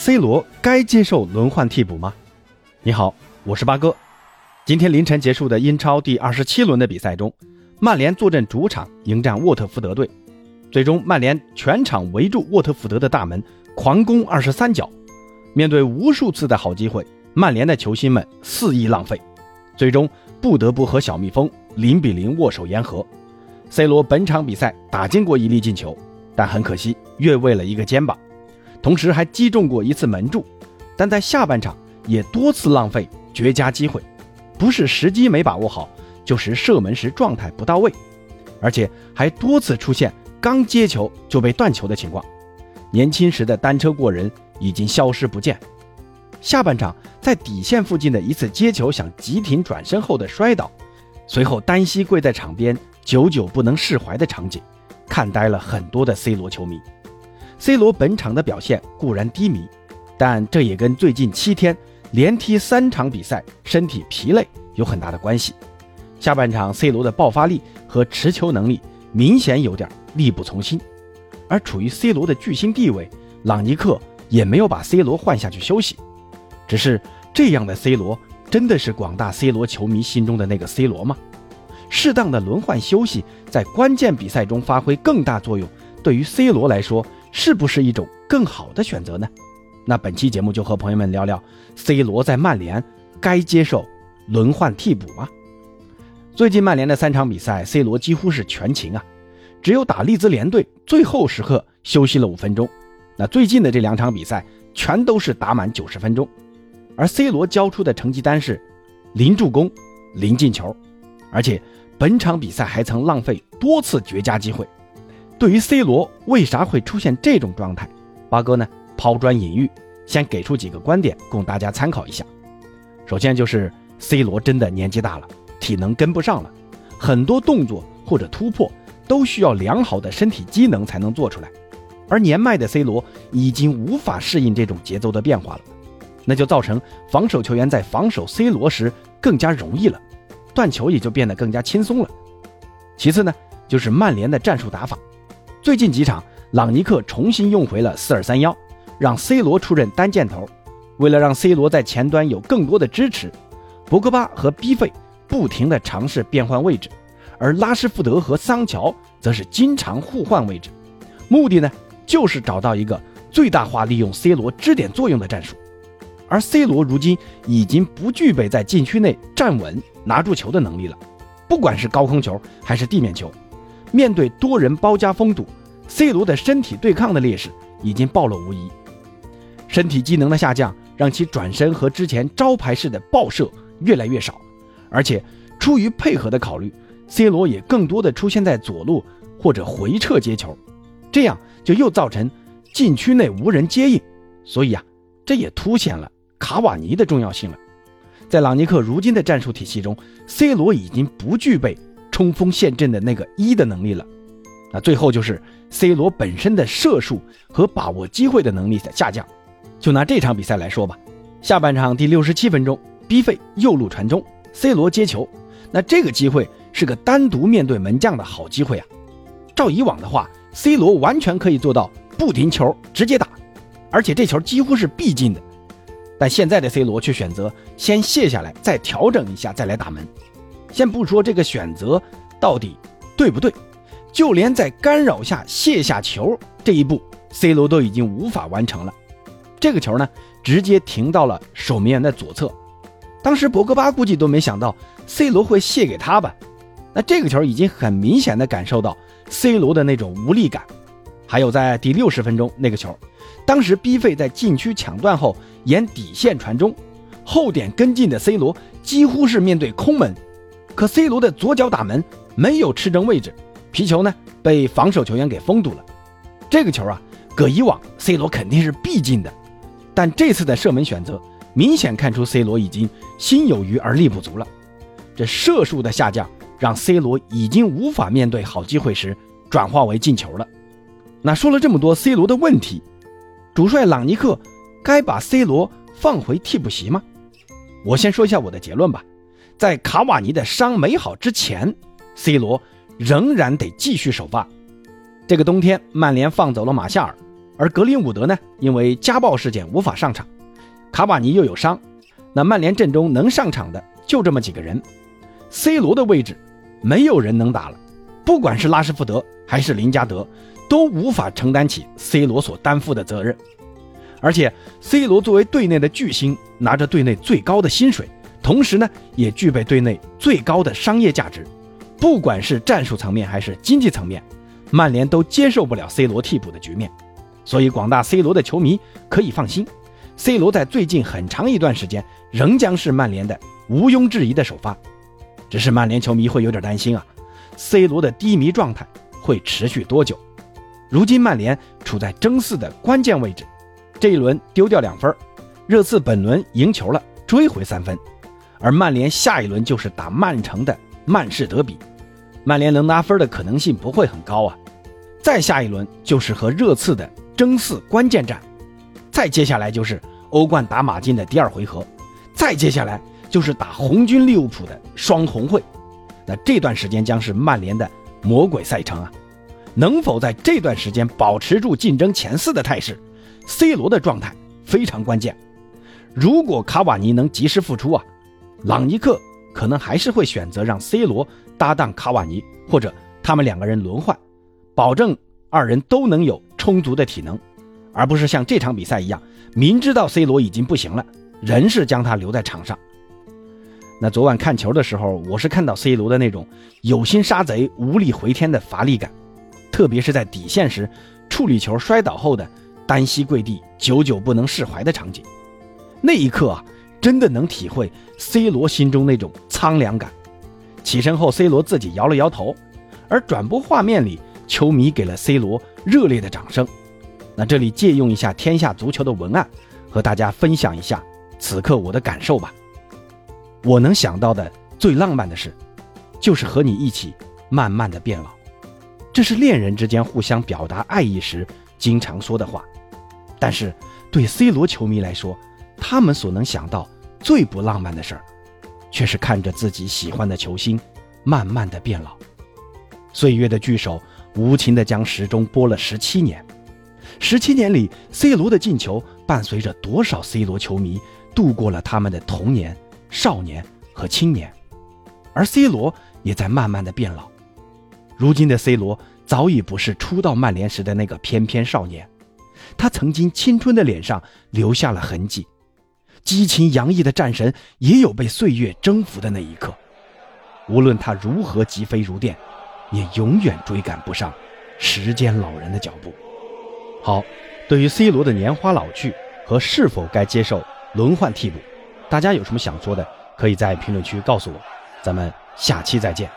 C 罗该接受轮换替补吗？你好，我是八哥。今天凌晨结束的英超第二十七轮的比赛中，曼联坐镇主场迎战沃特福德队，最终曼联全场围住沃特福德的大门，狂攻二十三脚。面对无数次的好机会，曼联的球星们肆意浪费，最终不得不和小蜜蜂零比零握手言和。C 罗本场比赛打进过一粒进球，但很可惜越位了一个肩膀。同时还击中过一次门柱，但在下半场也多次浪费绝佳机会，不是时机没把握好，就是射门时状态不到位，而且还多次出现刚接球就被断球的情况。年轻时的单车过人已经消失不见。下半场在底线附近的一次接球想急停转身后的摔倒，随后单膝跪在场边久久不能释怀的场景，看呆了很多的 C 罗球迷。C 罗本场的表现固然低迷，但这也跟最近七天连踢三场比赛，身体疲累有很大的关系。下半场 C 罗的爆发力和持球能力明显有点力不从心，而处于 C 罗的巨星地位，朗尼克也没有把 C 罗换下去休息。只是这样的 C 罗，真的是广大 C 罗球迷心中的那个 C 罗吗？适当的轮换休息，在关键比赛中发挥更大作用，对于 C 罗来说。是不是一种更好的选择呢？那本期节目就和朋友们聊聊，C 罗在曼联该接受轮换替补吗？最近曼联的三场比赛，C 罗几乎是全勤啊，只有打利兹联队最后时刻休息了五分钟。那最近的这两场比赛全都是打满九十分钟，而 C 罗交出的成绩单是零助攻、零进球，而且本场比赛还曾浪费多次绝佳机会。对于 C 罗为啥会出现这种状态，八哥呢抛砖引玉，先给出几个观点供大家参考一下。首先就是 C 罗真的年纪大了，体能跟不上了，很多动作或者突破都需要良好的身体机能才能做出来，而年迈的 C 罗已经无法适应这种节奏的变化了，那就造成防守球员在防守 C 罗时更加容易了，断球也就变得更加轻松了。其次呢，就是曼联的战术打法。最近几场，朗尼克重新用回了四二三幺，让 C 罗出任单箭头。为了让 C 罗在前端有更多的支持，博格巴和 B 费不停地尝试变换位置，而拉什福德和桑乔则是经常互换位置。目的呢，就是找到一个最大化利用 C 罗支点作用的战术。而 C 罗如今已经不具备在禁区内站稳拿住球的能力了，不管是高空球还是地面球。面对多人包夹封堵，C 罗的身体对抗的劣势已经暴露无遗。身体机能的下降，让其转身和之前招牌式的爆射越来越少。而且出于配合的考虑，C 罗也更多的出现在左路或者回撤接球，这样就又造成禁区内无人接应。所以啊，这也凸显了卡瓦尼的重要性了。在朗尼克如今的战术体系中，C 罗已经不具备。冲锋陷阵的那个一的能力了，那最后就是 C 罗本身的射术和把握机会的能力在下降。就拿这场比赛来说吧，下半场第六十七分钟，B 费右路传中，C 罗接球，那这个机会是个单独面对门将的好机会啊。照以往的话，C 罗完全可以做到不停球直接打，而且这球几乎是必进的。但现在的 C 罗却选择先卸下来，再调整一下，再来打门。先不说这个选择到底对不对，就连在干扰下卸下球这一步，C 罗都已经无法完成了。这个球呢，直接停到了守门员的左侧。当时博格巴估计都没想到 C 罗会卸给他吧？那这个球已经很明显的感受到 C 罗的那种无力感。还有在第六十分钟那个球，当时 B 费在禁区抢断后沿底线传中，后点跟进的 C 罗几乎是面对空门。可 C 罗的左脚打门没有吃正位置，皮球呢被防守球员给封堵了。这个球啊，搁以往 C 罗肯定是必进的，但这次的射门选择明显看出 C 罗已经心有余而力不足了。这射术的下降让 C 罗已经无法面对好机会时转化为进球了。那说了这么多 C 罗的问题，主帅朗尼克该把 C 罗放回替补席吗？我先说一下我的结论吧。在卡瓦尼的伤没好之前，C 罗仍然得继续首发。这个冬天，曼联放走了马夏尔，而格林伍德呢，因为家暴事件无法上场，卡瓦尼又有伤，那曼联阵中能上场的就这么几个人，C 罗的位置没有人能打了，不管是拉什福德还是林加德，都无法承担起 C 罗所担负的责任。而且，C 罗作为队内的巨星，拿着队内最高的薪水，同时呢，也具备队内最高的商业价值。不管是战术层面还是经济层面，曼联都接受不了 C 罗替补的局面。所以，广大 C 罗的球迷可以放心，C 罗在最近很长一段时间仍将是曼联的毋庸置疑的首发。只是曼联球迷会有点担心啊，C 罗的低迷状态会持续多久？如今曼联处在争四的关键位置。这一轮丢掉两分，热刺本轮赢球了，追回三分，而曼联下一轮就是打曼城的曼市德比，曼联能拿分的可能性不会很高啊。再下一轮就是和热刺的争四关键战，再接下来就是欧冠打马竞的第二回合，再接下来就是打红军利物浦的双红会，那这段时间将是曼联的魔鬼赛程啊，能否在这段时间保持住竞争前四的态势？C 罗的状态非常关键，如果卡瓦尼能及时复出啊，朗尼克可能还是会选择让 C 罗搭档卡瓦尼，或者他们两个人轮换，保证二人都能有充足的体能，而不是像这场比赛一样，明知道 C 罗已经不行了，仍是将他留在场上。那昨晚看球的时候，我是看到 C 罗的那种有心杀贼无力回天的乏力感，特别是在底线时处理球摔倒后的。单膝跪地，久久不能释怀的场景，那一刻啊，真的能体会 C 罗心中那种苍凉感。起身后，C 罗自己摇了摇头，而转播画面里，球迷给了 C 罗热烈的掌声。那这里借用一下天下足球的文案，和大家分享一下此刻我的感受吧。我能想到的最浪漫的事，就是和你一起慢慢的变老，这是恋人之间互相表达爱意时经常说的话。但是，对 C 罗球迷来说，他们所能想到最不浪漫的事儿，却是看着自己喜欢的球星慢慢的变老。岁月的巨手无情的将时钟拨了十七年，十七年里，C 罗的进球伴随着多少 C 罗球迷度过了他们的童年、少年和青年，而 C 罗也在慢慢的变老。如今的 C 罗早已不是初到曼联时的那个翩翩少年。他曾经青春的脸上留下了痕迹，激情洋溢的战神也有被岁月征服的那一刻。无论他如何疾飞如电，也永远追赶不上时间老人的脚步。好，对于 C 罗的年华老去和是否该接受轮换替补，大家有什么想说的，可以在评论区告诉我。咱们下期再见。